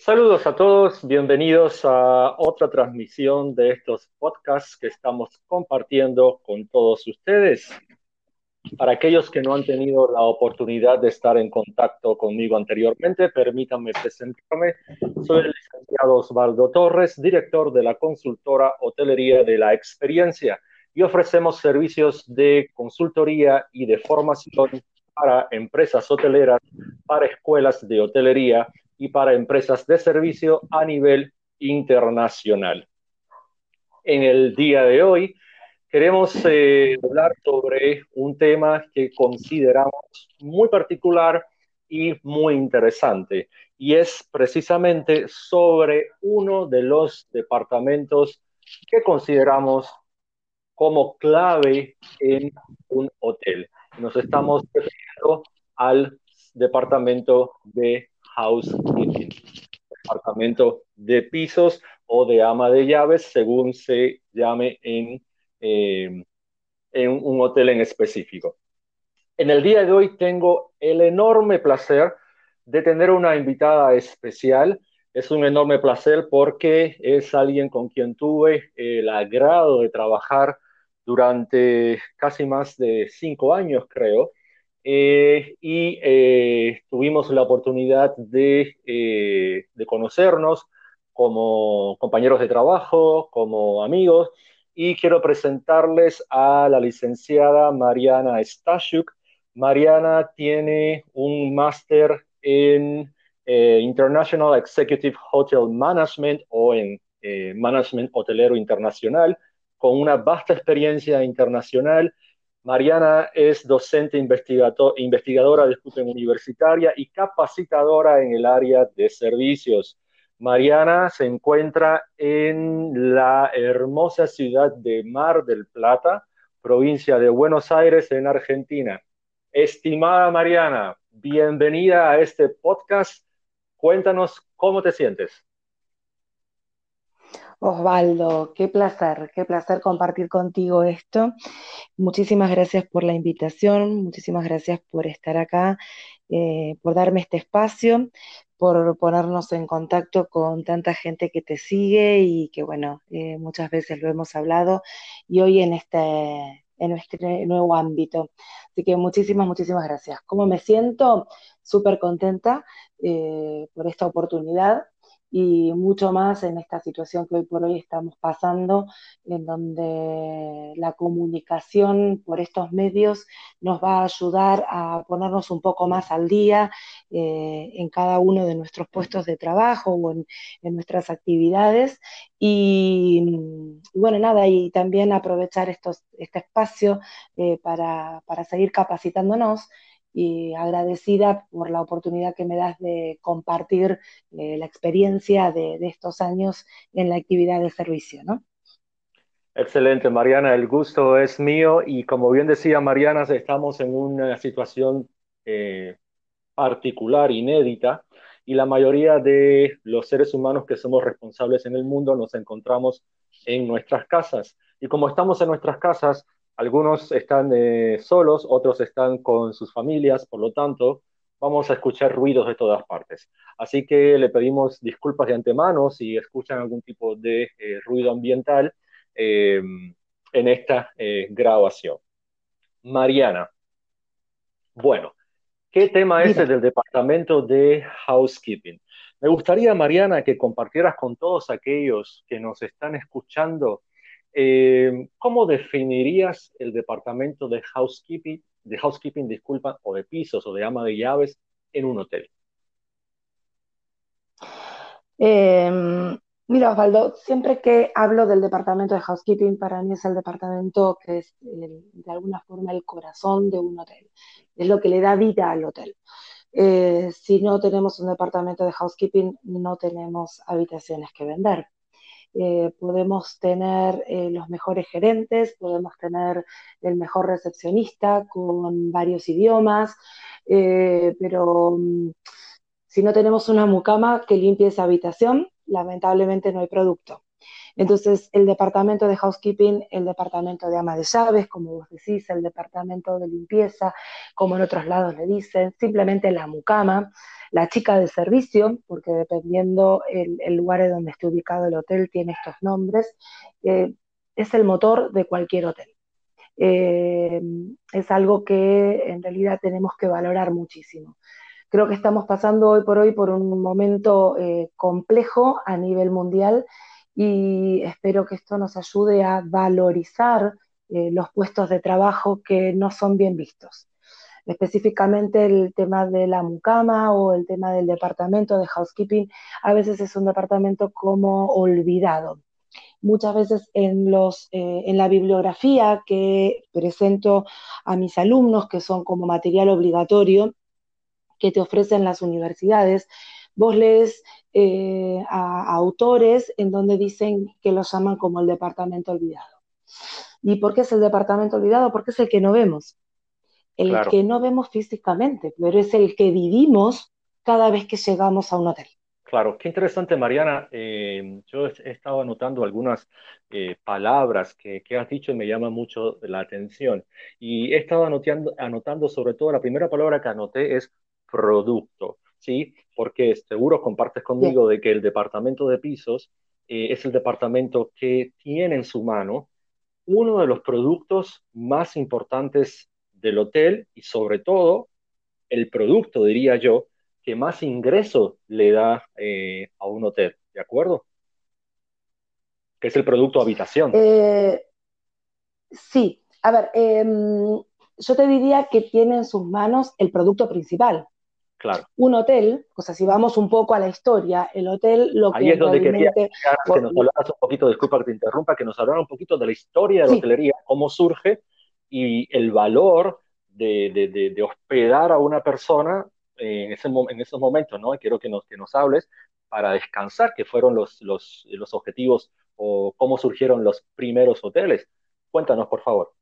Saludos a todos, bienvenidos a otra transmisión de estos podcasts que estamos compartiendo con todos ustedes. Para aquellos que no han tenido la oportunidad de estar en contacto conmigo anteriormente, permítanme presentarme. Soy el licenciado Osvaldo Torres, director de la consultora Hotelería de la Experiencia y ofrecemos servicios de consultoría y de formación para empresas hoteleras, para escuelas de hotelería y para empresas de servicio a nivel internacional. En el día de hoy queremos eh, hablar sobre un tema que consideramos muy particular y muy interesante, y es precisamente sobre uno de los departamentos que consideramos como clave en un hotel. Nos estamos refiriendo al departamento de housekeeping, departamento de pisos o de ama de llaves, según se llame en, eh, en un hotel en específico. En el día de hoy tengo el enorme placer de tener una invitada especial. Es un enorme placer porque es alguien con quien tuve el agrado de trabajar durante casi más de cinco años, creo. Eh, y eh, tuvimos la oportunidad de, eh, de, conocernos como compañeros de trabajo, como amigos, y quiero presentarles a la licenciada Mariana Stashuk. Mariana tiene un máster en International Executive Hotel Management o en Management Hotelero Internacional, con una vasta experiencia internacional Mariana es docente investigadora de universitaria y capacitadora en el área de servicios. Mariana se encuentra en la hermosa ciudad de Mar del Plata, provincia de Buenos Aires, en Argentina. Estimada Mariana, bienvenida a este podcast. Cuéntanos cómo te sientes. Osvaldo, qué placer, qué placer compartir contigo esto. Muchísimas gracias por la invitación, muchísimas gracias por estar acá, eh, por darme este espacio, por ponernos en contacto con tanta gente que te sigue y que, bueno, eh, muchas veces lo hemos hablado y hoy en este, en este nuevo ámbito. Así que muchísimas, muchísimas gracias. ¿Cómo me siento? Súper contenta eh, por esta oportunidad y mucho más en esta situación que hoy por hoy estamos pasando, en donde la comunicación por estos medios nos va a ayudar a ponernos un poco más al día eh, en cada uno de nuestros puestos de trabajo o en, nuestras actividades. Y, bueno, nada, y también aprovechar estos, este espacio eh, para, para seguir capacitándonos y agradecida por la oportunidad que me das de compartir eh, la experiencia de, estos años en la actividad de servicio, ¿no? Excelente, Mariana, el gusto es mío y como bien decía Mariana, estamos en una situación eh, particular, inédita, y la mayoría de los seres humanos que somos responsables en el mundo nos encontramos en nuestras casas. Y como estamos en nuestras casas, algunos están eh, solos, otros están con sus familias, por lo tanto, vamos a escuchar ruidos de todas partes. Así que le pedimos disculpas de antemano si escuchan algún tipo de eh, ruido ambiental eh, en esta grabación. Mariana, bueno, ¿qué tema es el del departamento de housekeeping? Me gustaría, Mariana, que compartieras con todos aquellos que nos están escuchando eh, ¿Cómo definirías el departamento de housekeeping, de housekeeping, disculpa, o de pisos o de ama de llaves en un hotel? Em, mira, Osvaldo, siempre que hablo del departamento de housekeeping, para mí es el departamento que es de alguna forma el corazón de un hotel. Es lo que le da vida al hotel. Eh, si no tenemos un departamento de housekeeping, no tenemos habitaciones que vender. Eh, podemos tener eh, los mejores gerentes, podemos tener el mejor recepcionista con varios idiomas, eh, pero mm, si no tenemos una mucama que limpie esa habitación, lamentablemente no hay producto. Entonces, el departamento de housekeeping, el departamento de ama de llaves, como vos decís, el departamento de limpieza, como en otros lados le dicen, simplemente la mucama, la chica de servicio, porque dependiendo el, lugar en donde esté ubicado el hotel tiene estos nombres, eh, es el motor de cualquier hotel. Eh, es algo que en realidad tenemos que valorar muchísimo. Creo que estamos pasando hoy por hoy por un momento eh, complejo a nivel mundial y espero que esto nos ayude a valorizar eh, los puestos de trabajo que no son bien vistos. Específicamente el tema de la mucama o el tema del departamento de housekeeping, a veces es un departamento como olvidado. Muchas veces en, los, eh, en la bibliografía que presento a mis alumnos, que son como material obligatorio, que te ofrecen las universidades, vos lees eh, a, autores en donde dicen que lo llaman como el departamento olvidado. ¿Y por qué es el departamento olvidado? Porque es el que no vemos. El que no vemos físicamente, pero es el que vivimos cada vez que llegamos a un hotel. Claro, qué interesante, Mariana. Eh, yo he estado anotando algunas eh, palabras que, has dicho y me llama mucho la atención. Y he estado anotando, anotando sobre todo, la primera palabra que anoté es producto, ¿sí? Porque seguro compartes conmigo de que el departamento de pisos eh, es el departamento que tiene en su mano uno de los productos más importantes del hotel y sobre todo el producto, diría yo, que más ingreso le da eh, a un hotel, ¿de acuerdo? Que es el producto habitación. Eh, sí, a ver, em, yo te diría que tiene en sus manos el producto principal. Claro. Un hotel, o sea, si vamos un poco a la historia, el hotel lo Ahí es donde quería que nos hablaras un poquito, disculpa que te interrumpa, que nos hablara un poquito de la historia de la hotelería, cómo surge y el valor de, de, de, hospedar a una persona en, ese, en esos momentos, ¿no? Y quiero que nos, que nos hables para descansar, que fueron los, los, los objetivos o cómo surgieron los primeros hoteles. Cuéntanos, por favor.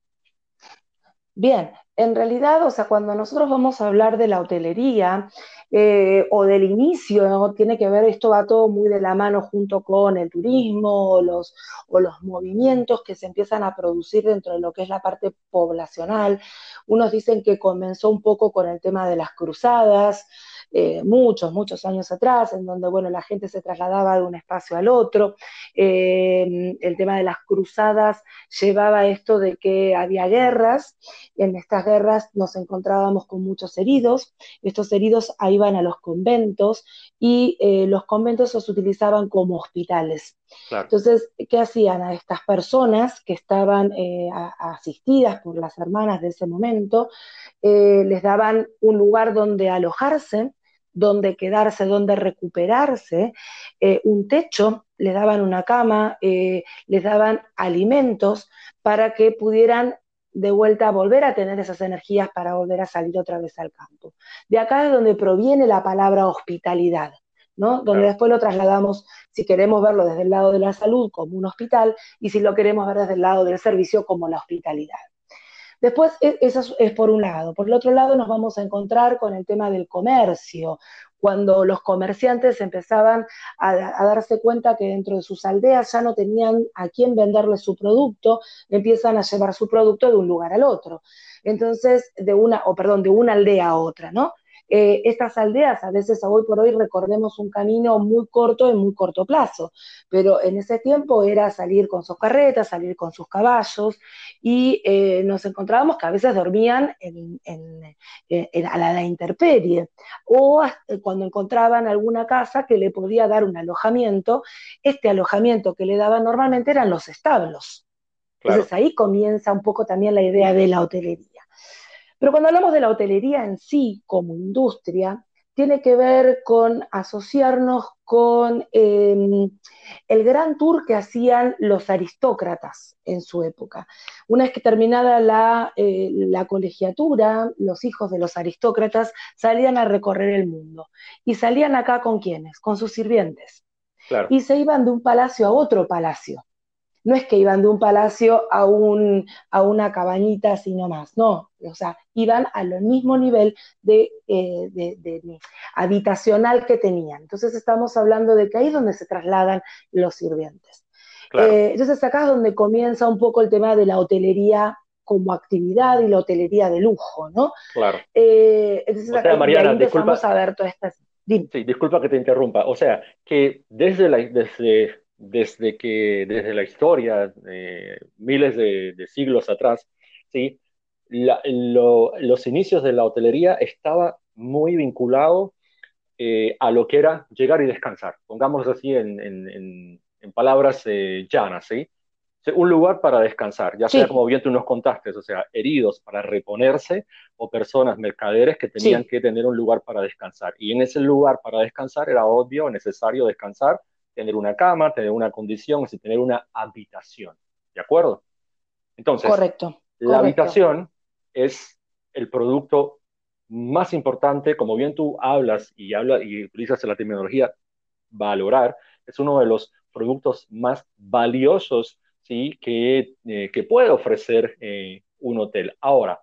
Bien, en realidad, o sea, cuando nosotros vamos a hablar de la hotelería eh, o del inicio, tiene que ver, esto va todo muy de la mano junto con el turismo los, o los movimientos que se empiezan a producir dentro de lo que es la parte poblacional. Unos dicen que comenzó un poco con el tema de las cruzadas, eh, muchos, muchos años atrás, en donde, bueno, la gente se trasladaba de un espacio al otro. Eh, el tema de las cruzadas llevaba esto de que había guerras, en estas guerras nos encontrábamos con muchos heridos, estos heridos iban a los conventos y eh, los conventos los utilizaban como hospitales. Entonces, ¿qué hacían a estas personas que estaban asistidas por las hermanas de ese momento? les daban un lugar donde alojarse, donde quedarse, donde recuperarse, eh, un techo, les daban una cama, eh, les daban alimentos para que pudieran de vuelta volver a tener esas energías para volver a salir otra vez al campo. De acá es donde proviene la palabra hospitalidad, ¿no? Donde después lo trasladamos, si queremos verlo desde el lado de la salud como un hospital y si lo queremos ver desde el lado del servicio como la hospitalidad. Después, e, eso es por un lado. Por el otro lado, nos vamos a encontrar con el tema del comercio, cuando los comerciantes empezaban a, darse cuenta que dentro de sus aldeas ya no tenían a quién venderle su producto, empiezan a llevar su producto de un lugar al otro. Entonces, de una, o perdón, de una aldea a otra, ¿no? Eh, estas aldeas, a veces hoy por hoy recordemos un camino muy corto en muy corto plazo, pero en ese tiempo era salir con sus carretas, salir con sus caballos y eh, nos encontrábamos que a veces dormían en, a la, intemperie o cuando encontraban alguna casa que le podía dar un alojamiento, este alojamiento que le daban normalmente eran los establos. Entonces ahí comienza un poco también la idea de la hotelería. Pero cuando hablamos de la hotelería en sí como industria, tiene que ver con asociarnos con em, el gran tour que hacían los aristócratas en su época. Una vez que terminada la, eh, la, colegiatura, los hijos de los aristócratas salían a recorrer el mundo. ¿Y salían acá con quiénes? Con sus sirvientes. Y se iban de un palacio a otro palacio no es que iban de un palacio a, un, a una cabañita así nomás, no, o sea, iban al mismo nivel de, eh, habitacional que tenían. Entonces estamos hablando de que ahí es donde se trasladan los sirvientes. Eh, entonces acá es donde comienza un poco el tema de la hotelería como actividad y la hotelería de lujo, ¿no? Claro. Eh, entonces acá Mariana, disculpa, a ver todas estas... Sí, disculpa que te interrumpa. O sea, que desde la, desde, desde que, desde la historia, eh, miles de, siglos atrás, ¿sí? los inicios de la hotelería estaba muy vinculado eh, a lo que era llegar y descansar. Pongámoslo así en, en, en, palabras eh, llanas, ¿sí? Un lugar para descansar, ya sea como bien tú nos contaste, o sea, heridos para reponerse o personas mercaderes que tenían que tener un lugar para descansar. Y en ese lugar para descansar era obvio, necesario descansar, tener una cama, tener una condición, es tener una habitación. ¿De acuerdo? Entonces, correcto, la habitación es el producto más importante, como bien tú hablas y, habla, y utilizas la terminología valorar, es uno de los productos más valiosos ¿sí? que, eh, que puede ofrecer eh, un hotel. Ahora,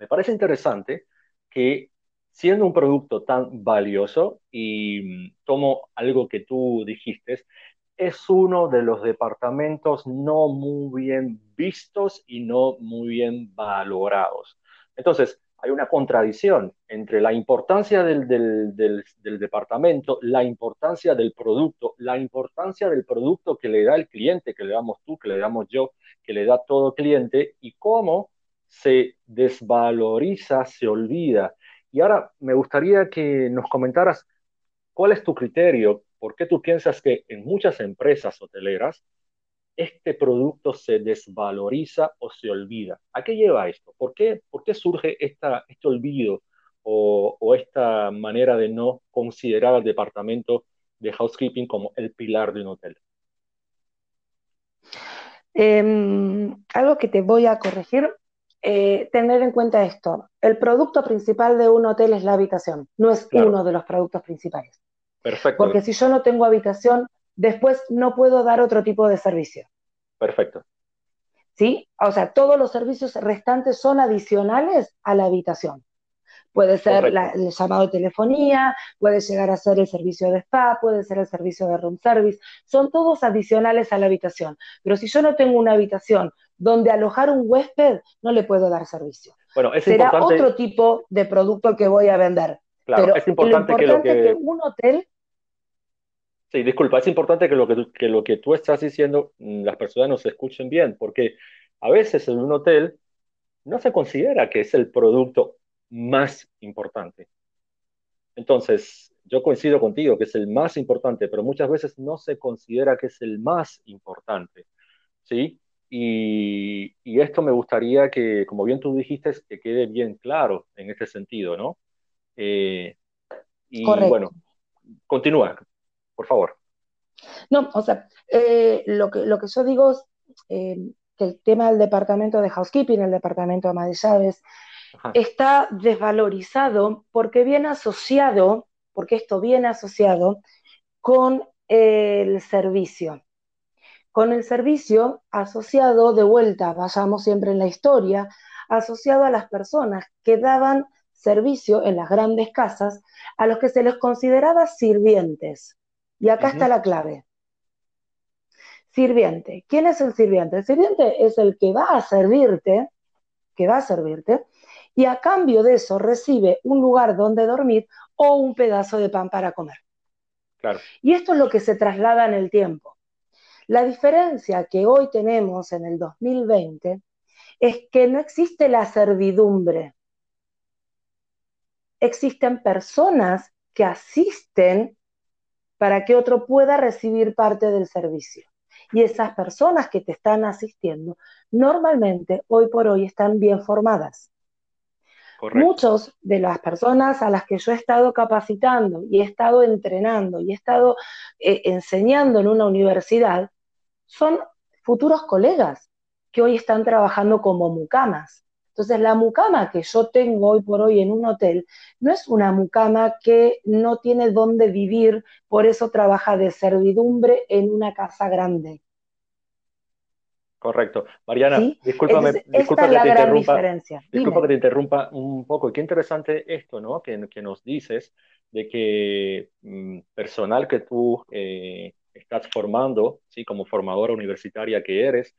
me parece interesante que siendo un producto tan valioso, y mm, tomo algo que tú dijiste, es uno de los departamentos no muy bien vistos y no muy bien valorados. Entonces, hay una contradicción entre la importancia del, departamento, la importancia del producto, la importancia del producto que le da el cliente, que le damos tú, que le damos yo, que le da todo cliente, y cómo se desvaloriza, se olvida. Y ahora me gustaría que nos comentaras cuál es tu criterio, por qué tú piensas que en muchas empresas hoteleras este producto se desvaloriza o se olvida. ¿A qué lleva esto? ¿Por qué, por qué surge este olvido o, esta manera de no considerar al departamento de housekeeping como el pilar de un hotel? Em, algo que te voy a corregir, eh, tener en cuenta esto. El producto principal de un hotel es la habitación, no es uno de los productos principales. Perfecto. Porque si yo no tengo habitación, después no puedo dar otro tipo de servicio. Perfecto. ¿Sí? O sea, todos los servicios restantes son adicionales a la habitación. Puede ser el llamado de telefonía, puede llegar a ser el servicio de spa, puede ser el servicio de room service. Son todos adicionales a la habitación. Pero si yo no tengo una habitación donde alojar un huésped, no le puedo dar servicio. Bueno, es Será otro tipo de producto que voy a vender. Claro, es importante, que, lo que... que un hotel Sí, disculpa, es importante que lo que, tú, que lo que tú estás diciendo mm, las personas nos escuchen bien, porque a veces en un hotel no se considera que es el producto más importante. Entonces, yo coincido contigo que es el más importante, pero muchas veces no se considera que es el más importante, ¿sí? Y, y esto me gustaría que, como bien tú dijiste, que quede bien claro en este sentido, ¿no? Eh, y bueno, continúa, por favor. No, o sea, eh, lo, que, lo que yo digo es eh, que el tema del departamento de housekeeping, el departamento de ama de llaves, está desvalorizado porque viene asociado, porque esto viene asociado con el servicio. Con el servicio asociado de vuelta, vayamos siempre en la historia, asociado a las personas que daban servicio en las grandes casas a los que se les consideraba sirvientes. Y acá está la clave. Sirviente. ¿Quién es el sirviente? El sirviente es el que va a servirte, que va a servirte, y a cambio de eso recibe un lugar donde dormir o un pedazo de pan para comer. Claro. Y esto es lo que se traslada en el tiempo. La diferencia que hoy tenemos en el 2020 es que no existe la servidumbre. Existen personas que asisten para que otro pueda recibir parte del servicio. Y esas personas que te están asistiendo normalmente hoy por hoy están bien formadas. Muchos de las personas a las que yo he estado capacitando y he estado entrenando y he estado eh, enseñando en una universidad son futuros colegas que hoy están trabajando como mucamas. Entonces, la mucama que yo tengo hoy por hoy en un hotel no es una mucama que no tiene dónde vivir, por eso trabaja de servidumbre en una casa grande. Correcto. Mariana, discúlpame, disculpa que te interrumpa. Disculpa que te interrumpa un poco. Qué interesante esto, ¿no? Que, que nos dices de que mm, personal que tú eh, estás formando, ¿sí? como formadora universitaria que eres.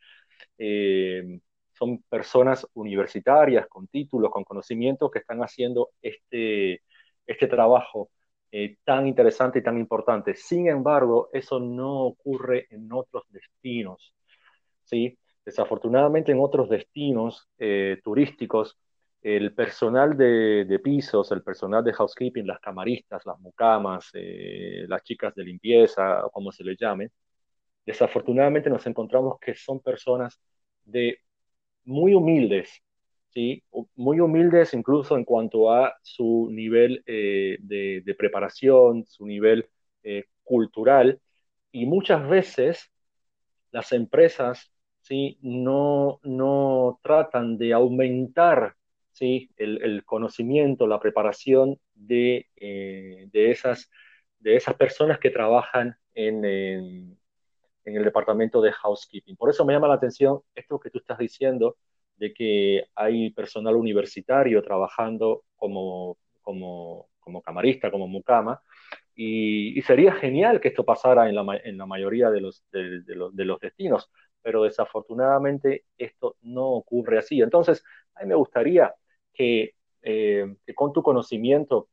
Eh, son personas universitarias con títulos, con conocimientos que están haciendo este, este trabajo eh, tan interesante y tan importante. Sin embargo, eso no ocurre en otros destinos. ¿Sí? Desafortunadamente en otros destinos eh, turísticos, el personal de, pisos, el personal de housekeeping, las camaristas, las mucamas, eh, las chicas de limpieza, como se les llame, desafortunadamente nos encontramos que son personas de muy humildes, ¿sí? muy humildes incluso en cuanto a su nivel eh, de, preparación, su nivel cultural, y muchas veces las empresas ¿sí? no, no tratan de aumentar ¿sí? el, conocimiento, la preparación de, eh, de, esas, de esas personas que trabajan en, en, el departamento de housekeeping. Por eso me llama la atención esto que tú estás diciendo, de que hay personal universitario trabajando como, como, como camarista, como mucama, y, sería genial que esto pasara en la, en la mayoría de los, de, los, de los destinos, pero desafortunadamente esto no ocurre así. Entonces, a mí me gustaría que, eh, que con tu conocimiento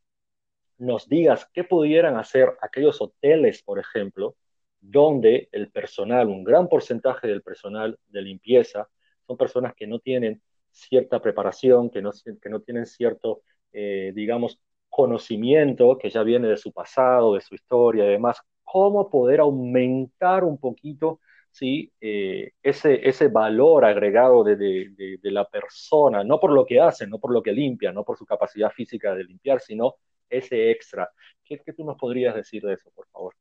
nos digas qué pudieran hacer aquellos hoteles, por ejemplo, donde el personal, un gran porcentaje del personal de limpieza, son personas que no tienen cierta preparación, que no, que no tienen cierto, eh, digamos, conocimiento que ya viene de su pasado, de su historia y demás, cómo poder aumentar un poquito ¿sí? Eh, ese, ese valor agregado de, de, de, la persona, no por lo que hace, no por lo que limpia, no por su capacidad física de limpiar, sino ese extra. ¿Qué, qué tú nos podrías decir de eso, por favor?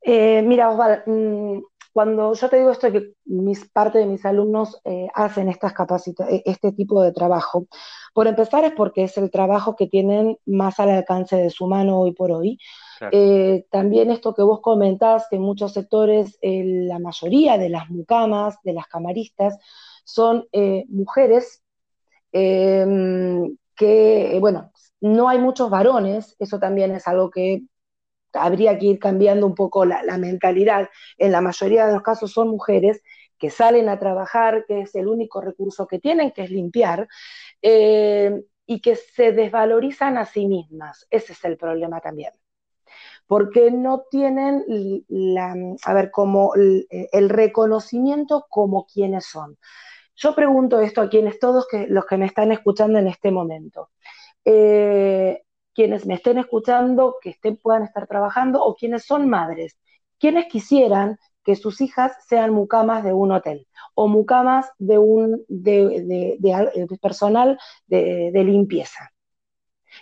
Eh, mira, Osvaldo, mm, cuando yo te digo esto, que mis, parte de mis alumnos eh, hacen estas este tipo de trabajo, por empezar es porque es el trabajo que tienen más al alcance de su mano hoy por hoy. Eh, también esto que vos comentás, que en muchos sectores la mayoría de las mucamas, de las camaristas, son mujeres em, que, bueno, no hay muchos varones, eso también es algo que habría que ir cambiando un poco la, mentalidad. En la mayoría de los casos son mujeres que salen a trabajar, que es el único recurso que tienen, que es limpiar, eh, y que se desvalorizan a sí mismas. Ese es el problema también. Porque no tienen la, a ver, como el, reconocimiento como quienes son. Yo pregunto esto a quienes todos que, los que me están escuchando en este momento. Eh, quienes me estén escuchando, que estén, puedan estar trabajando, o quienes son madres, quienes quisieran que sus hijas sean mucamas de un hotel o mucamas de un de, personal de, limpieza.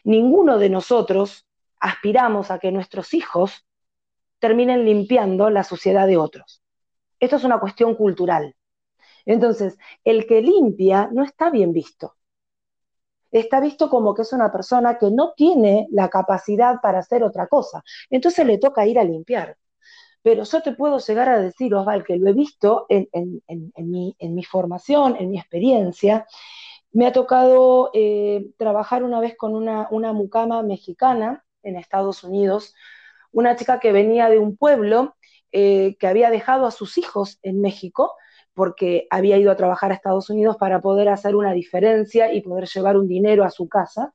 Ninguno de nosotros aspiramos a que nuestros hijos terminen limpiando la suciedad de otros. Esto es una cuestión cultural. Entonces, el que limpia no está bien visto está visto como que es una persona que no tiene la capacidad para hacer otra cosa. Entonces le toca ir a limpiar. Pero yo te puedo llegar a decir, Osval, que lo he visto en, mi, formación, en mi experiencia. Me ha tocado eh, trabajar una vez con una, mucama mexicana en Estados Unidos, una chica que venía de un pueblo eh, que había dejado a sus hijos en México porque había ido a trabajar a Estados Unidos para poder hacer una diferencia y poder llevar un dinero a su casa.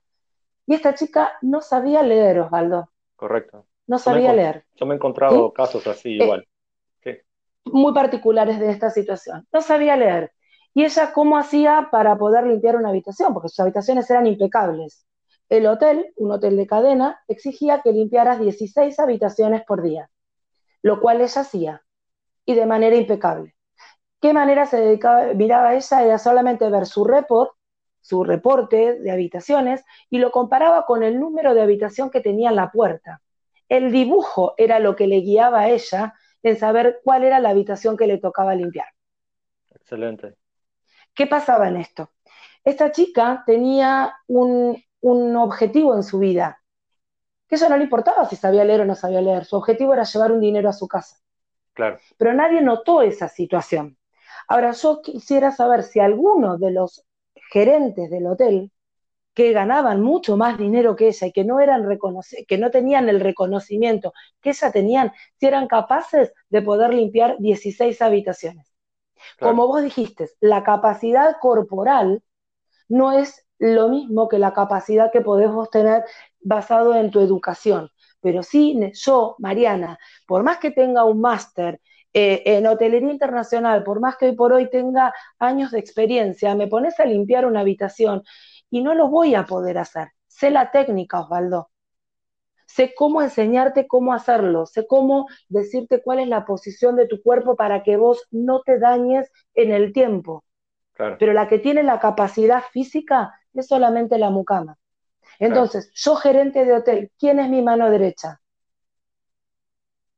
Y esta chica no sabía leer, Osvaldo. Correcto. No sabía leer. Yo me he encontrado casos así eh, igual. Muy particulares de esta situación. No sabía leer. ¿Y ella cómo hacía para poder limpiar una habitación? Porque sus habitaciones eran impecables. El hotel, un hotel de cadena, exigía que limpiaras 16 habitaciones por día, lo cual ella hacía, y de manera impecable qué manera se dedicaba, miraba ella, era solamente ver su report, su reporte de habitaciones, y lo comparaba con el número de habitación que tenía en la puerta. El dibujo era lo que le guiaba a ella en saber cuál era la habitación que le tocaba limpiar. Excelente. ¿Qué pasaba en esto? Esta chica tenía un, un objetivo en su vida, que eso no le importaba si sabía leer o no sabía leer, su objetivo era llevar un dinero a su casa. Claro. Pero nadie notó esa situación. Ahora, yo quisiera saber si alguno de los gerentes del hotel que ganaban mucho más dinero que ella y que no, eran que no tenían el reconocimiento que ella tenían, si eran capaces de poder limpiar 16 habitaciones. Como vos dijiste, la capacidad corporal no es lo mismo que la capacidad que podés tener basado en tu educación. Pero sí, yo, Mariana, por más que tenga un máster eh, en hotelería internacional, por más que hoy por hoy tenga años de experiencia, me pones a limpiar una habitación y no lo voy a poder hacer. Sé la técnica, Osvaldo. Sé cómo enseñarte cómo hacerlo, sé cómo decirte cuál es la posición de tu cuerpo para que vos no te dañes en el tiempo. Pero la que tiene la capacidad física es solamente la mucama. Entonces, yo gerente de hotel, ¿quién es mi mano derecha?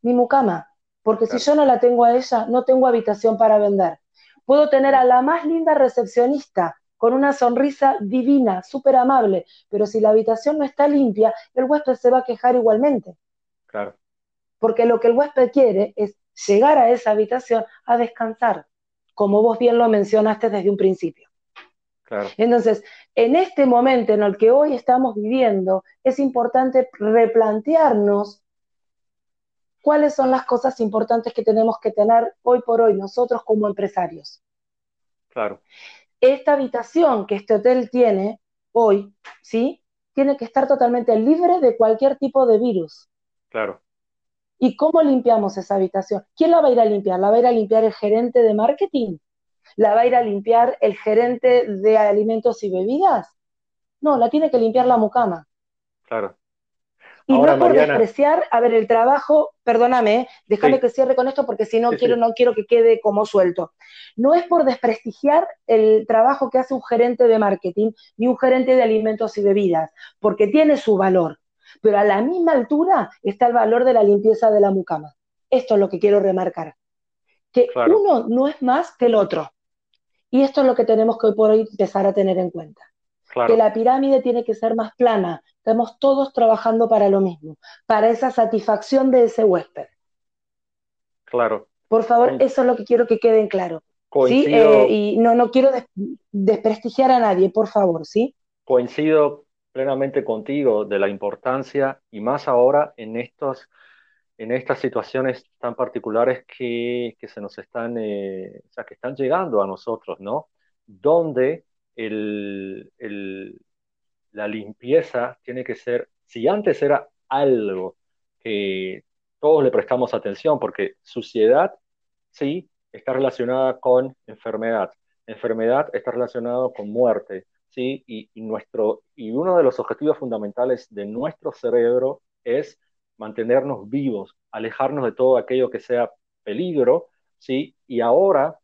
Mi mucama. Porque si yo no la tengo a ella, no tengo habitación para vender. Puedo tener a la más linda recepcionista, con una sonrisa divina, súper amable, pero si la habitación no está limpia, el huésped se va a quejar igualmente. Claro. Porque lo que el huésped quiere es llegar a esa habitación a descansar, como vos bien lo mencionaste desde un principio. Claro. Entonces, en este momento en el que hoy estamos viviendo, es importante replantearnos cuáles son las cosas importantes que tenemos que tener hoy por hoy nosotros como empresarios. Claro esta habitación que este hotel tiene hoy, ¿sí? Tiene que estar totalmente libre de cualquier tipo de virus. Claro. ¿Y cómo limpiamos esa habitación? ¿Quién la va a ir a limpiar? ¿La va a ir a limpiar el gerente de marketing? ¿La va a ir a limpiar el gerente de alimentos y bebidas? No, la tiene que limpiar la mucama. Claro. Y no por despreciar, a ver, el trabajo, perdóname, déjame que cierre con esto porque si no quiero, no quiero que quede como suelto. No es por desprestigiar el trabajo que hace un gerente de marketing ni un gerente de alimentos y bebidas, porque tiene su valor. Pero a la misma altura está el valor de la limpieza de la mucama. Esto es lo que quiero remarcar. Que uno no es más que el otro. Y esto es lo que tenemos que hoy por hoy empezar a tener en cuenta. Que la pirámide tiene que ser más plana, Estamos todos trabajando para lo mismo, para esa satisfacción de ese huésped. Claro. Por favor, eso es lo que quiero que quede claro. ¿sí? Eh, y no, no quiero desprestigiar a nadie, por favor, ¿sí? Coincido plenamente contigo de la importancia y más ahora en estos en estas situaciones tan particulares que, que se nos están, eh, o sea, que están llegando a nosotros, ¿no? Donde el, el, la limpieza tiene que ser, si antes era algo que todos le prestamos atención, porque suciedad, sí, está relacionada con enfermedad. Enfermedad está relacionada con muerte, ¿sí? Y, nuestro, y uno de los objetivos fundamentales de nuestro cerebro es mantenernos vivos, alejarnos de todo aquello que sea peligro, ¿sí? Y ahora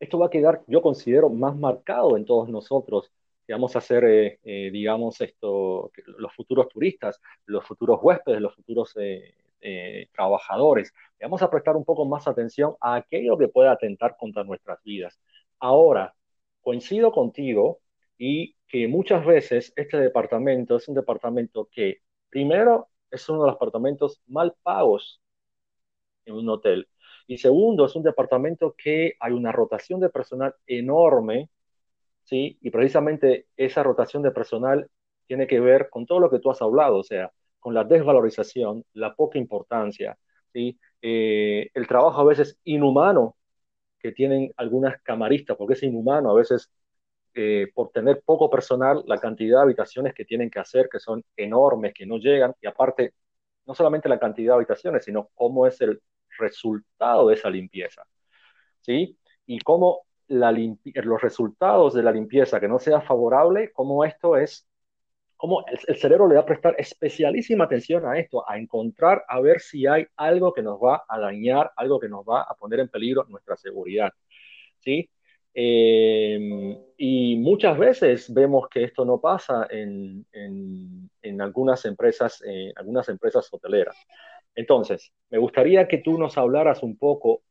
esto va a quedar, yo considero, más marcado en todos nosotros que vamos a ser, eh, eh, digamos, esto, los futuros turistas, los futuros huéspedes, los futuros eh, trabajadores. Vamos a prestar un poco más atención a aquello que pueda atentar contra nuestras vidas. Ahora, coincido contigo y que muchas veces este departamento es un departamento que, primero, es uno de los departamentos mal pagos en un hotel. Y segundo, es un departamento que hay una rotación de personal enorme ¿sí? Y precisamente esa rotación de personal tiene que ver con todo lo que tú has hablado, o sea, con la desvalorización, la poca importancia, ¿sí? Eh, el trabajo a veces inhumano que tienen algunas camaristas, porque es inhumano a veces eh, por tener poco personal, la cantidad de habitaciones que tienen que hacer, que son enormes, que no llegan, y aparte, no solamente la cantidad de habitaciones, sino cómo es el resultado de esa limpieza, ¿sí? Y cómo los resultados de la limpieza que no sea favorable, como esto es, como el, cerebro le va a prestar especialísima atención a esto, a encontrar, a ver si hay algo que nos va a dañar, algo que nos va a poner en peligro nuestra seguridad. ¿Sí? Em, y muchas veces vemos que esto no pasa en, en, algunas, empresas, en algunas empresas hoteleras. Entonces, me gustaría que tú nos hablaras un poco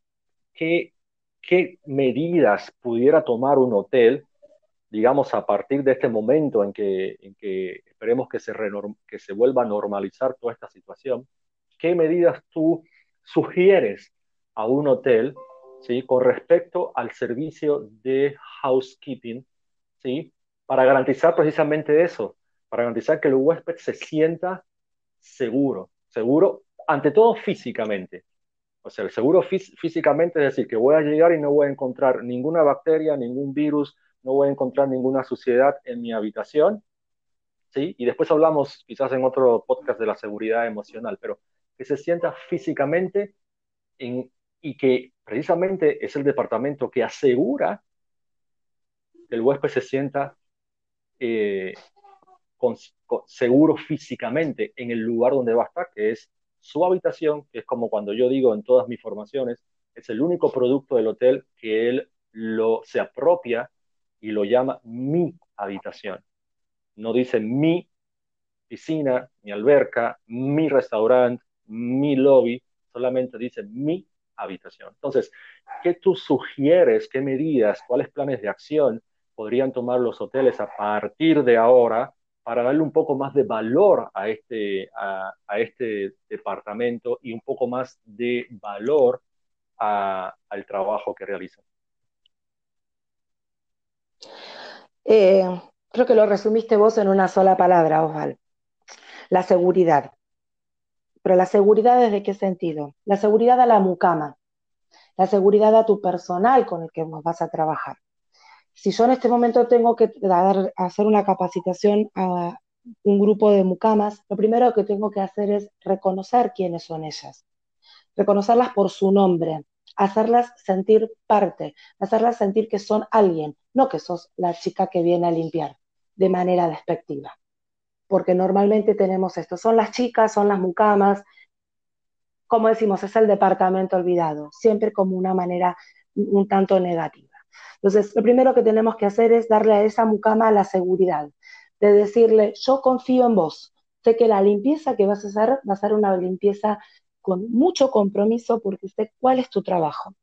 qué qué medidas pudiera tomar un hotel, digamos, a partir de este momento en que, en que esperemos que se, que se vuelva a normalizar toda esta situación, qué medidas tú sugieres a un hotel ¿sí? con respecto al servicio de housekeeping, ¿sí? para garantizar precisamente eso, para garantizar que el huésped se sienta seguro, seguro ante todo físicamente. O sea, el seguro físicamente es decir, que voy a llegar y no voy a encontrar ninguna bacteria, ningún virus, no voy a encontrar ninguna suciedad en mi habitación. ¿sí? Y después hablamos quizás en otro podcast de la seguridad emocional, pero que se sienta físicamente en, y que precisamente es el departamento que asegura que el huésped se sienta eh, seguro físicamente en el lugar donde va a estar, que es su habitación, que es como cuando yo digo en todas mis formaciones, es el único producto del hotel que él lo, se apropia y lo llama mi habitación. No dice mi piscina, mi alberca, mi restaurante, mi lobby, solamente dice mi habitación. Entonces, ¿qué tú sugieres, qué medidas, cuáles planes de acción podrían tomar los hoteles a partir de ahora para darle un poco más de valor a este, a, este departamento y un poco más de valor al trabajo que realizan. Eh, creo que lo resumiste vos en una sola palabra, Osval. La seguridad. Pero la seguridad desde qué sentido? La seguridad a la mucama, la seguridad a tu personal con el que vas a trabajar. Si yo en este momento tengo que dar, hacer una capacitación a un grupo de mucamas, lo primero que tengo que hacer es reconocer quiénes son ellas, reconocerlas por su nombre, hacerlas sentir parte, hacerlas sentir que son alguien, no que sos la chica que viene a limpiar de manera despectiva. Porque normalmente tenemos esto, son las chicas, son las mucamas, como decimos, es el departamento olvidado, siempre como una manera un tanto negativa. Entonces, lo primero que tenemos que hacer es darle a esa mucama la seguridad, de decirle, yo confío en vos, sé que la limpieza que vas a hacer va a ser una limpieza con mucho compromiso porque sé cuál es tu trabajo.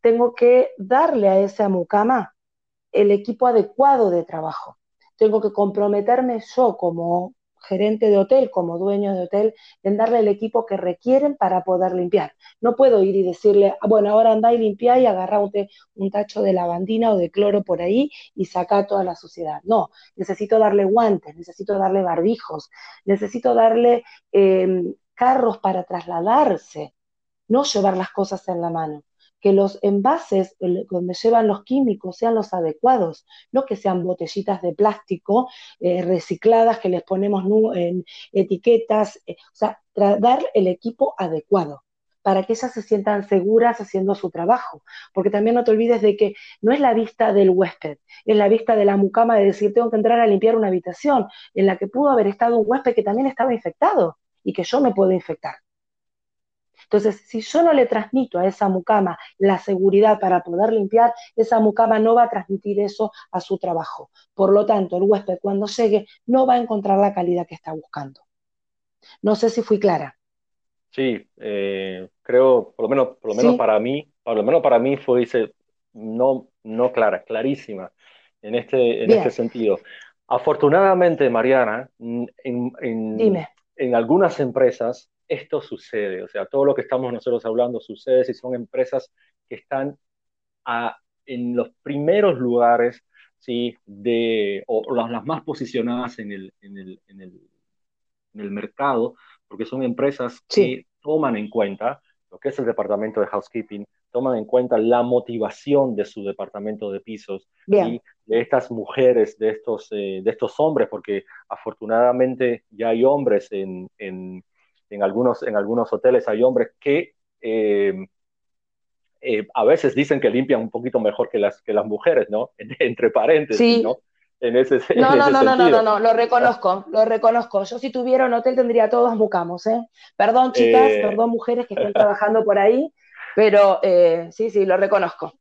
Tengo que darle a esa mucama el equipo adecuado de trabajo. Tengo que comprometerme yo como gerente de hotel, como dueño de hotel, en darle el equipo que requieren para poder limpiar. No puedo ir y decirle, ah, bueno, ahora anda y limpia y agarra un, tacho de lavandina o de cloro por ahí y saca toda la suciedad. No, necesito darle guantes, necesito darle barbijos, necesito darle em, carros para trasladarse, no llevar las cosas en la mano que los envases donde llevan los químicos sean los adecuados, no que sean botellitas de plástico eh, recicladas que les ponemos en etiquetas, eh, o sea, dar el equipo adecuado para que ellas se sientan seguras haciendo su trabajo. Porque también no te olvides de que no es la vista del huésped, es la vista de la mucama de decir, tengo que entrar a limpiar una habitación en la que pudo haber estado un huésped que también estaba infectado y que yo me puedo infectar. Entonces, si yo no le transmito a esa mucama la seguridad para poder limpiar, esa mucama no va a transmitir eso a su trabajo. Por lo tanto, el huésped cuando llegue no va a encontrar la calidad que está buscando. No sé si fui clara. Sí, eh, creo, por lo menos, por lo menos para mí, por lo menos para mí fue no, no clara, clarísima en este, en este sentido. Afortunadamente, Mariana, en, en, en algunas empresas esto sucede. O sea, todo lo que estamos nosotros hablando sucede si son empresas que están en los primeros lugares, ¿sí? De, o, las, más posicionadas en el, en el, en el, en el mercado, porque son empresas que toman en cuenta lo que es el departamento de housekeeping, toman en cuenta la motivación de su departamento de pisos y de estas mujeres, de estos, eh, de estos hombres, porque afortunadamente ya hay hombres en, en, en algunos, en algunos hoteles hay hombres que eh, eh, a veces dicen que limpian un poquito mejor que las, que las mujeres, ¿no? Entre paréntesis, ¿no? En ese, no, no, no, no, no, no, lo reconozco, lo reconozco. Yo si tuviera un hotel tendría todos mucamos, ¿eh? Perdón, chicas, eh, perdón, mujeres que estén trabajando por ahí, pero sí, sí, lo reconozco.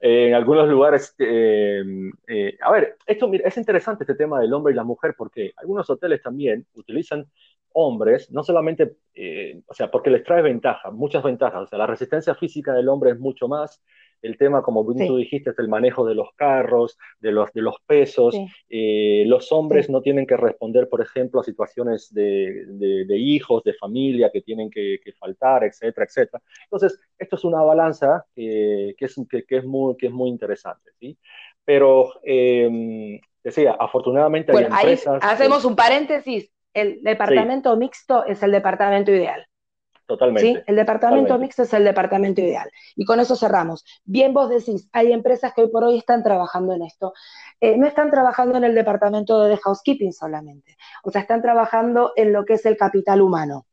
En algunos lugares, a ver, esto es interesante este tema del hombre y la mujer porque algunos hoteles también utilizan hombres, no solamente, eh, o sea, porque les trae ventaja, muchas ventajas, o sea, la resistencia física del hombre es mucho más, el tema, como tú dijiste, es el manejo de los carros, de los, de los pesos, eh, los hombres no tienen que responder, por ejemplo, a situaciones de, de, hijos, de familia que tienen que, faltar, etcétera, etcétera. Entonces, esto es una balanza que, es, que, es, muy, que es muy interesante, ¿sí? Pero em, decía, afortunadamente hay empresas... hacemos un paréntesis, el departamento mixto es el departamento ideal. Totalmente. ¿sí? El departamento mixto es el departamento ideal. Y con eso cerramos. Bien vos decís, hay empresas que hoy por hoy están trabajando en esto. Eh, no están trabajando en el departamento de housekeeping solamente, o sea, están trabajando en lo que es el capital humano.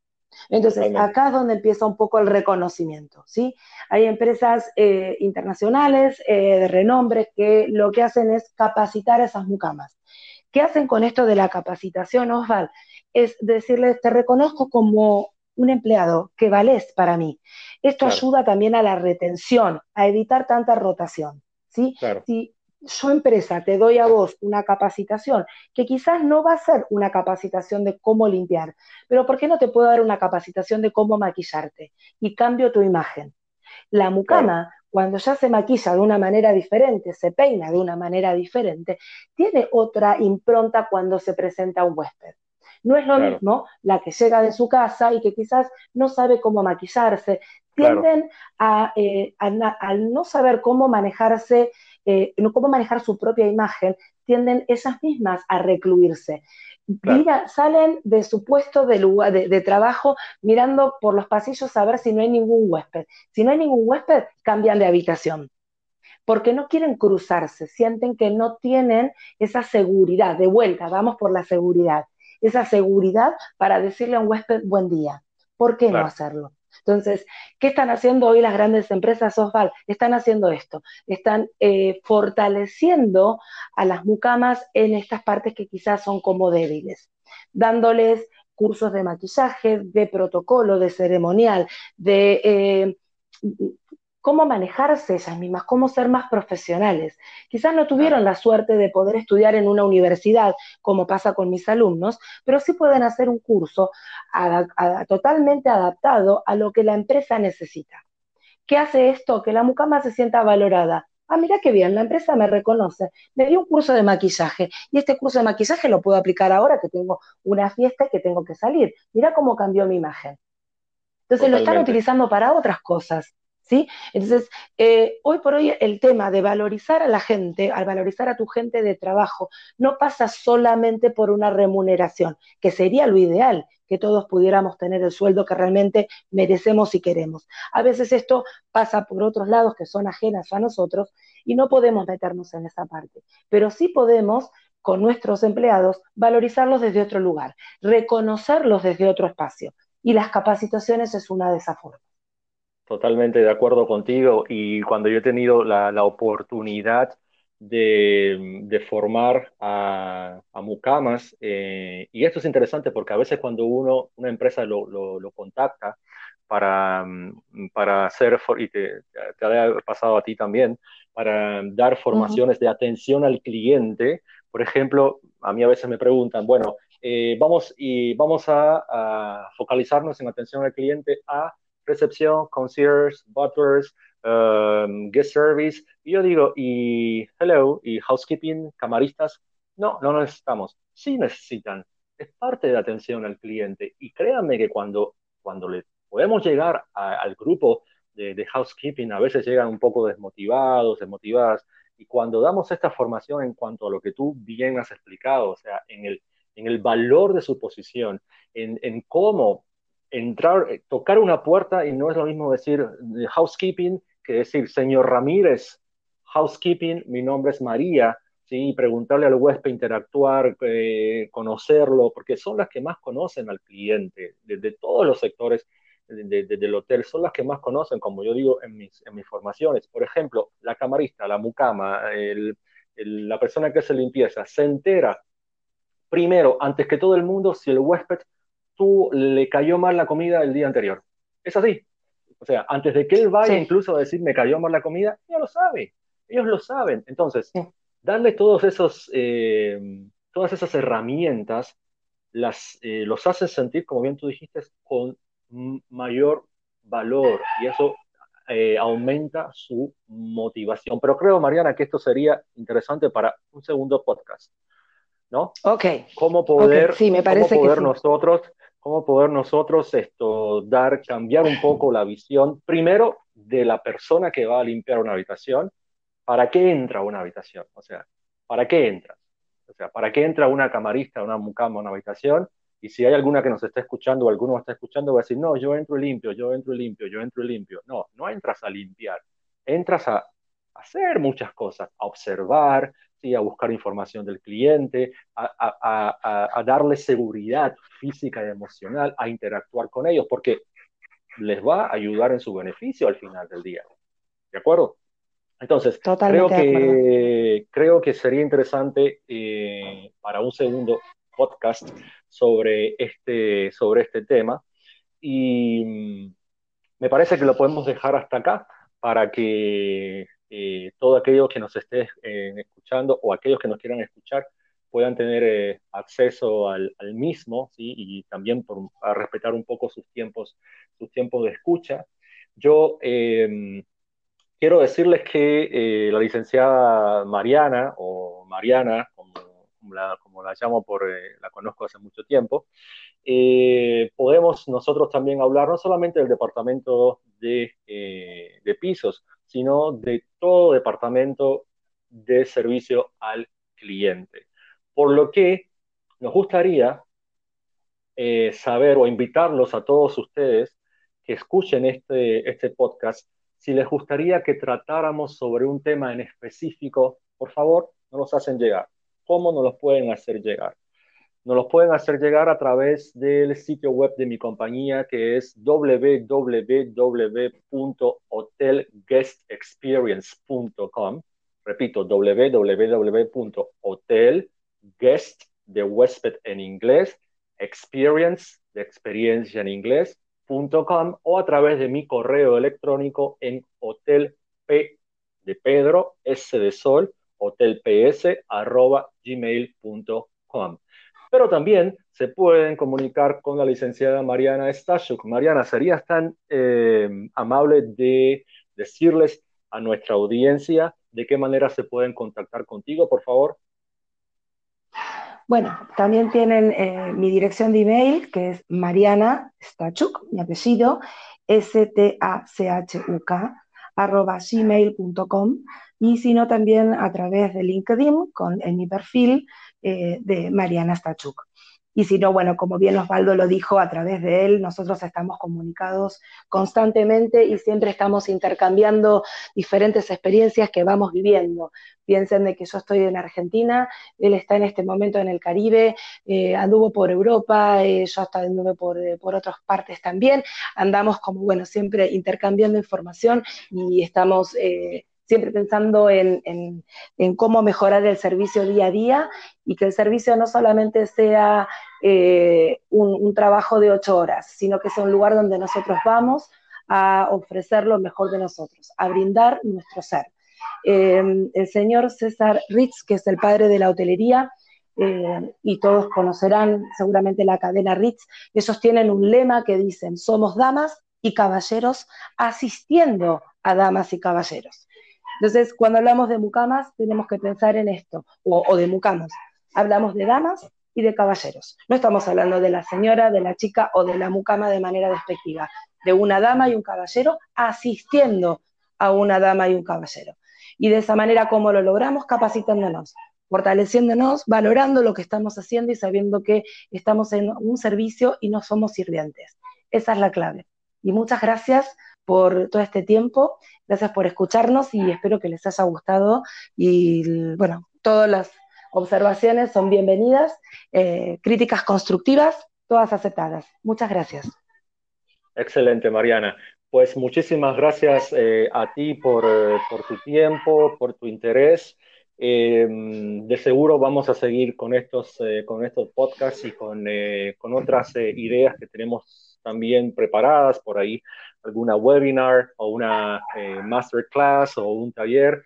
Entonces, acá es donde empieza un poco el reconocimiento, ¿sí? Hay empresas eh, internacionales eh, de renombre que lo que hacen es capacitar a esas mucamas. ¿Qué hacen con esto de la capacitación, Osval? Es decirles, te reconozco como un empleado que vales para mí. Esto ayuda también a la retención, a evitar tanta rotación. ¿sí? Si yo empresa te doy a vos una capacitación, que quizás no va a ser una capacitación de cómo limpiar, pero ¿por qué no te puedo dar una capacitación de cómo maquillarte? Y cambio tu imagen. La mucama, cuando ya se maquilla de una manera diferente, se peina de una manera diferente, tiene otra impronta cuando se presenta a un huésped. No es lo mismo la que llega de su casa y que quizás no sabe cómo maquillarse. Tienden a, eh, no saber cómo manejarse, eh, cómo manejar su propia imagen, tienden esas mismas a recluirse. Mira, salen de su puesto de, lugar, de, trabajo mirando por los pasillos a ver si no hay ningún huésped. Si no hay ningún huésped, cambian de habitación porque no quieren cruzarse, sienten que no tienen esa seguridad. De vuelta, vamos por la seguridad esa seguridad para decirle a un huésped buen día. ¿Por qué no hacerlo? Entonces, ¿qué están haciendo hoy las grandes empresas, Osval? Están haciendo esto, están eh, fortaleciendo a las mucamas en estas partes que quizás son como débiles, dándoles cursos de maquillaje, de protocolo, de ceremonial, de eh, cómo manejarse ellas mismas, cómo ser más profesionales. Quizás no tuvieron la suerte de poder estudiar en una universidad, como pasa con mis alumnos, pero sí pueden hacer un curso totalmente adaptado a lo que la empresa necesita. ¿Qué hace esto? Que la mucama se sienta valorada. Ah, mira qué bien, la empresa me reconoce, me dio un curso de maquillaje y este curso de maquillaje lo puedo aplicar ahora que tengo una fiesta y que tengo que salir. Mira cómo cambió mi imagen. Entonces lo están utilizando para otras cosas. Entonces, eh, hoy por hoy el tema de valorizar a la gente, al valorizar a tu gente de trabajo, no pasa solamente por una remuneración, que sería lo ideal, que todos pudiéramos tener el sueldo que realmente merecemos y queremos. A veces esto pasa por otros lados que son ajenas a nosotros y no podemos meternos en esa parte, pero sí podemos con nuestros empleados valorizarlos desde otro lugar, reconocerlos desde otro espacio. Y las capacitaciones es una de esas formas. Totalmente de acuerdo contigo. Y cuando yo he tenido la, la oportunidad de, de, formar a, a mucamas, eh, y esto es interesante porque a veces cuando uno, una empresa lo, lo, contacta para, para hacer, y te, te, ha pasado a ti también, para dar formaciones de atención al cliente, por ejemplo, a mí a veces me preguntan, bueno, eh, vamos, y vamos a, a, focalizarnos en atención al cliente a recepción, concierge, butlers, um, guest service. Y yo digo, y hello, y housekeeping, camaristas. No, no necesitamos. Sí necesitan. Es parte de la atención al cliente. Y créanme que cuando, cuando le podemos llegar al grupo de, de, housekeeping, a veces llegan un poco desmotivados, desmotivadas. Y cuando damos esta formación en cuanto a lo que tú bien has explicado, o sea, en el, en el valor de su posición, en, en cómo entrar, eh, tocar una puerta y no es lo mismo decir housekeeping que decir señor Ramírez, housekeeping, mi nombre es María, ¿sí? preguntarle al huésped, interactuar, eh, conocerlo, porque son las que más conocen al cliente, de, todos los sectores del hotel, son las que más conocen, como yo digo en mis, en mis formaciones. Por ejemplo, la camarista, la mucama, la persona que hace limpieza, se entera primero, antes que todo el mundo, si el huésped le cayó mal la comida el día anterior. Es así. O sea, antes de que él vaya incluso a decir me cayó mal la comida, ya lo sabe. Ellos lo saben. Entonces, darle todos esos, eh, todas esas herramientas las, eh, los hace sentir, como bien tú dijiste, con mayor valor y eso eh, aumenta su motivación. Pero creo, Mariana, que esto sería interesante para un segundo podcast. ¿No? Ok. ¿Cómo poder, sí, me parece cómo poder nosotros cómo poder nosotros esto, dar, cambiar un poco la visión, primero, de la persona que va a limpiar una habitación, ¿para qué entra una habitación? O sea, ¿para qué entra? O sea, ¿para qué entra una camarista, una mucama, una habitación? Y si hay alguna que nos está escuchando o alguno está escuchando, va a decir, no, yo entro limpio, yo entro limpio, yo entro limpio. No, no entras a limpiar, entras a hacer muchas cosas, a observar, ¿sí? a buscar información del cliente, a, darle seguridad física y emocional, a interactuar con ellos, porque les va a ayudar en su beneficio al final del día. ¿De acuerdo? Entonces, creo que, creo que sería interesante eh, para un segundo podcast sobre este, sobre este tema y mm, me parece que lo podemos dejar hasta acá para que eh, todo aquello que nos esté eh, escuchando o aquellos que nos quieran escuchar puedan tener eh, acceso al, mismo ¿sí? y también por, a respetar un poco sus tiempos, sus tiempos de escucha. Yo em, quiero decirles que la licenciada Mariana, o Mariana, como, la, como la, llamo, por, la conozco hace mucho tiempo, podemos nosotros también hablar no solamente del departamento de, de pisos, sino de todo departamento de servicio al cliente. Por lo que nos gustaría eh, saber o invitarlos a todos ustedes que escuchen este, este podcast, si les gustaría que tratáramos sobre un tema en específico, por favor, nos los hacen llegar. ¿Cómo nos los pueden hacer llegar? Nos los pueden hacer llegar a través del sitio web de mi compañía que es www.hotelguestexperience.com. Repito, www.hotelguest de huésped en inglés, experience de experiencia en inglés.com o a través de mi correo electrónico en hotel P de Pedro, S de Sol, hotelps arroba gmail.com pero también se pueden comunicar con la licenciada Mariana Stashuk. Mariana, ¿serías tan eh, amable de decirles a nuestra audiencia de qué manera se pueden contactar contigo, por favor? Bueno, también tienen eh, mi dirección de email, que es Mariana Stachuk, mi apellido, S-T-A-C-H-U-K, arroba gmail.com, y si no, también a través de LinkedIn, con, en mi perfil, eh, de Mariana Stachuk. Y si no, bueno, como bien Osvaldo lo dijo, a través de él nosotros estamos comunicados constantemente y siempre estamos intercambiando diferentes experiencias que vamos viviendo. Piensen de que yo estoy en Argentina, él está en este momento en el Caribe, eh, anduvo por Europa, eh, yo hasta anduve por, por otras partes también. Andamos como, bueno, siempre intercambiando información y estamos siempre pensando en, cómo mejorar el servicio día a día y que el servicio no solamente sea eh, un, trabajo de ocho horas, sino que sea un lugar donde nosotros vamos a ofrecer lo mejor de nosotros, a brindar nuestro ser. Em, el señor César Ritz, que es el padre de la hotelería, eh, y todos conocerán seguramente la cadena Ritz, ellos tienen un lema que dicen, somos damas y caballeros asistiendo a damas y caballeros. Entonces, cuando hablamos de mucamas, tenemos que pensar en esto, o, de mucamos. Hablamos de damas y de caballeros. No estamos hablando de la señora, de la chica o de la mucama de manera despectiva, de una dama y un caballero asistiendo a una dama y un caballero. Y de esa manera, ¿cómo lo logramos? Capacitándonos, fortaleciéndonos, valorando lo que estamos haciendo y sabiendo que estamos en un servicio y no somos sirvientes. Esa es la clave. Y muchas gracias por todo este tiempo. Gracias por escucharnos y espero que les haya gustado. Y bueno, todas las observaciones son bienvenidas, eh, críticas constructivas, todas aceptadas. Muchas gracias. Excelente, Mariana. Pues muchísimas gracias eh, a ti por, eh, por, tu tiempo, por tu interés. de seguro vamos a seguir con estos, con estos podcasts y con, con otras ideas que tenemos también preparadas por ahí alguna webinar o una eh, masterclass o un taller.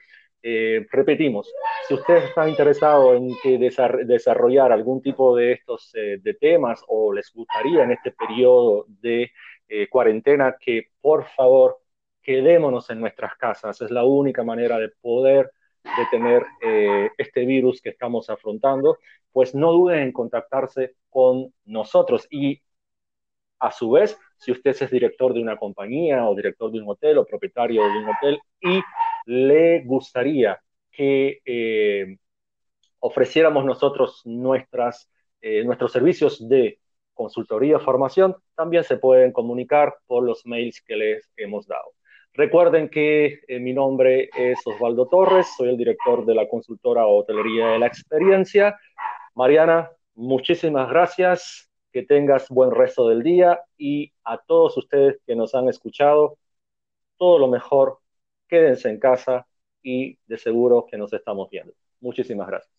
Eh, repetimos, si usted está interesado en que desarrollar algún tipo de estos eh, de temas o les gustaría en este periodo de cuarentena que por favor quedémonos en nuestras casas. Es la única manera de poder detener este virus que estamos afrontando, pues no duden en contactarse con nosotros y a su vez si usted es director de una compañía o director de un hotel o propietario de un hotel y le gustaría que eh, ofreciéramos nosotros nuestras, eh, nuestros servicios de consultoría, formación, también se pueden comunicar por los mails que les hemos dado. Recuerden que eh, mi nombre es Osvaldo Torres, soy el director de la consultora Hotelería de la Experiencia. Mariana, muchísimas gracias, que tengas buen resto del día y a todos ustedes que nos han escuchado, todo lo mejor, quédense en casa y de seguro que nos estamos viendo. Muchísimas gracias.